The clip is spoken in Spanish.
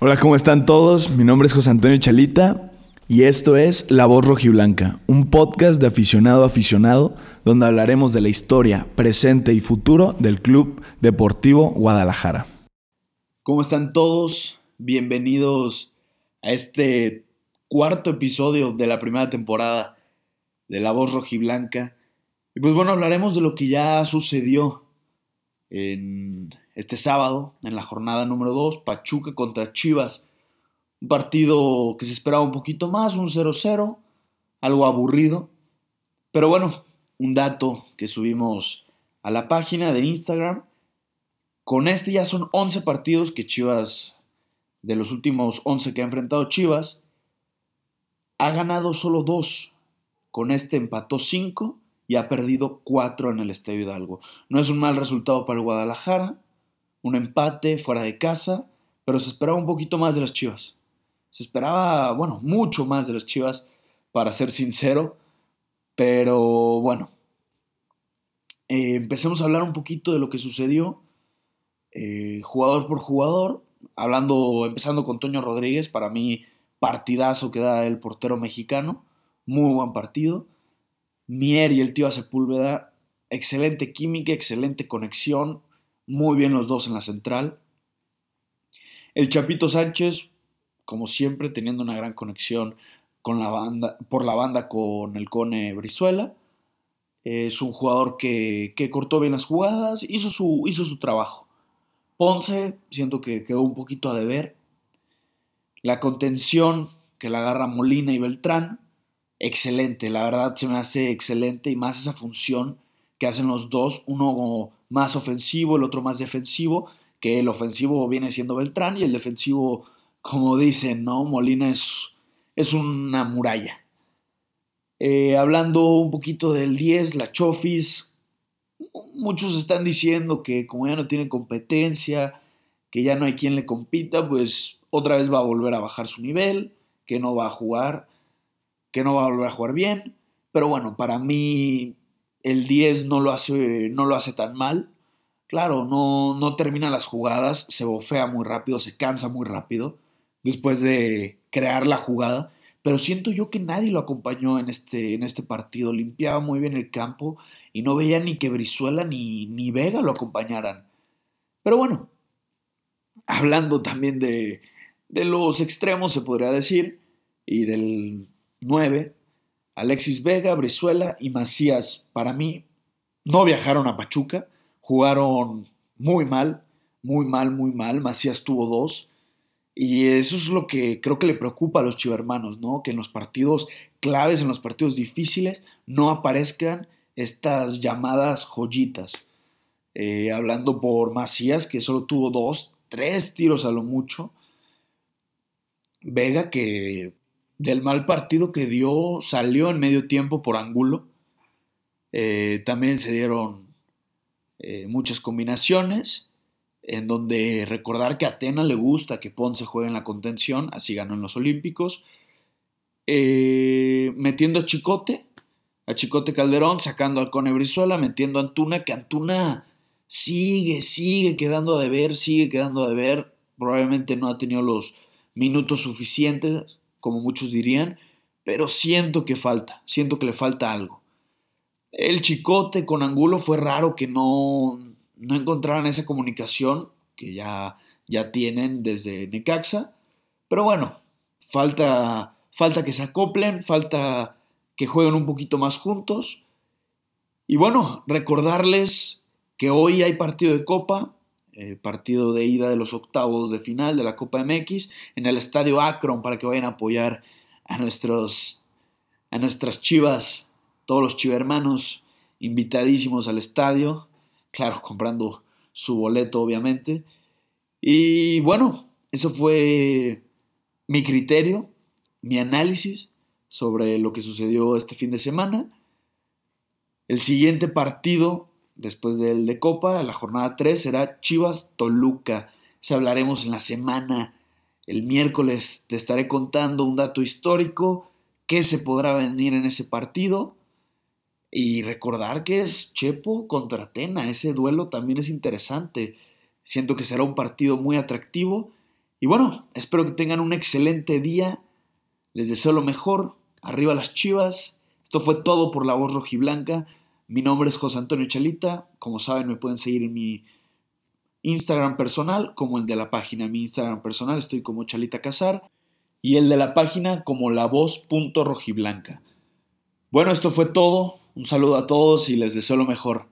Hola, ¿cómo están todos? Mi nombre es José Antonio Chalita y esto es La Voz Rojiblanca, un podcast de aficionado a aficionado donde hablaremos de la historia, presente y futuro del Club Deportivo Guadalajara. ¿Cómo están todos? Bienvenidos a este cuarto episodio de la primera temporada de La Voz Rojiblanca. Y pues bueno, hablaremos de lo que ya sucedió en este sábado, en la jornada número 2, Pachuca contra Chivas. Un partido que se esperaba un poquito más, un 0-0, algo aburrido. Pero bueno, un dato que subimos a la página de Instagram. Con este ya son 11 partidos que Chivas, de los últimos 11 que ha enfrentado Chivas, ha ganado solo 2. Con este empató 5 y ha perdido 4 en el Estadio Hidalgo. No es un mal resultado para el Guadalajara, un empate fuera de casa, pero se esperaba un poquito más de las Chivas. Se esperaba, bueno, mucho más de las Chivas, para ser sincero, pero bueno. Eh, empecemos a hablar un poquito de lo que sucedió, eh, jugador por jugador, hablando, empezando con Toño Rodríguez, para mí partidazo que da el portero mexicano, muy buen partido. Mier y el tío Sepúlveda, excelente química, excelente conexión, muy bien los dos en la central. El Chapito Sánchez, como siempre, teniendo una gran conexión con la banda, por la banda con el Cone Brizuela. Es un jugador que, cortó bien las jugadas, hizo su, hizo su trabajo. Ponce, siento que quedó un poquito a deber. La contención que la agarra Molina y Beltrán, excelente, la verdad se me hace excelente y más esa función que hacen los dos, uno más ofensivo, el otro más defensivo, que el ofensivo viene siendo Beltrán y el defensivo, como dicen, ¿no? Molina es, es una muralla. Eh, hablando un poquito del 10, la Chofis, muchos están diciendo que como ya no tiene competencia, que ya no hay quien le compita, pues otra vez va a volver a bajar su nivel, que no va a jugar, que no va a volver a jugar bien. Pero bueno, para mí el 10 no lo hace, no lo hace tan mal. Claro, no, no termina las jugadas, se bofea muy rápido, se cansa muy rápido después de crear la jugada. Pero siento yo que nadie lo acompañó en este, en este partido. Limpiaba muy bien el campo y no veía ni que Brizuela ni, ni Vega lo acompañaran. Pero bueno, hablando también de, de los extremos, se podría decir, y del 9, Alexis Vega, Brizuela y Macías, para mí, no viajaron a Pachuca, jugaron muy mal, muy mal, muy mal. Macías tuvo dos. Y eso es lo que creo que le preocupa a los chivermanos, ¿no? Que en los partidos claves, en los partidos difíciles, no aparezcan estas llamadas joyitas. Eh, hablando por Macías, que solo tuvo dos, tres tiros a lo mucho. Vega, que del mal partido que dio, salió en medio tiempo por ángulo. Eh, también se dieron eh, muchas combinaciones, en donde recordar que a Atena le gusta que Ponce juegue en la contención, así ganó en los Olímpicos. Eh, metiendo a Chicote, a Chicote Calderón, sacando al Cone Brizuela, metiendo a Antuna, que Antuna sigue, sigue quedando de ver, sigue quedando de ver. Probablemente no ha tenido los minutos suficientes como muchos dirían, pero siento que falta, siento que le falta algo. El chicote con Angulo fue raro que no, no encontraran esa comunicación que ya, ya tienen desde Necaxa, pero bueno, falta, falta que se acoplen, falta que jueguen un poquito más juntos. Y bueno, recordarles que hoy hay partido de Copa, eh, partido de ida de los octavos de final de la Copa MX en el Estadio Akron para que vayan a apoyar a, nuestros, a nuestras chivas, todos los chivermanos invitadísimos al estadio, claro, comprando su boleto obviamente. Y bueno, eso fue mi criterio, mi análisis sobre lo que sucedió este fin de semana. El siguiente partido después del de Copa, la jornada 3 será Chivas Toluca. Se hablaremos en la semana. El miércoles te estaré contando un dato histórico, qué se podrá venir en ese partido. Y recordar que es Chepo contra Tena. Ese duelo también es interesante. Siento que será un partido muy atractivo Y bueno, espero que tengan un excelente día. Les deseo lo mejor. Arriba las chivas. Esto fue todo por la voz rojiblanca. Mi nombre es José Antonio Chalita. Como saben, me pueden seguir en mi Instagram personal como el de la página. Mi Instagram personal estoy como Chalita Casar y el de la página como la voz.rojiblanca. Bueno, esto fue todo. Un saludo a todos y les deseo lo mejor.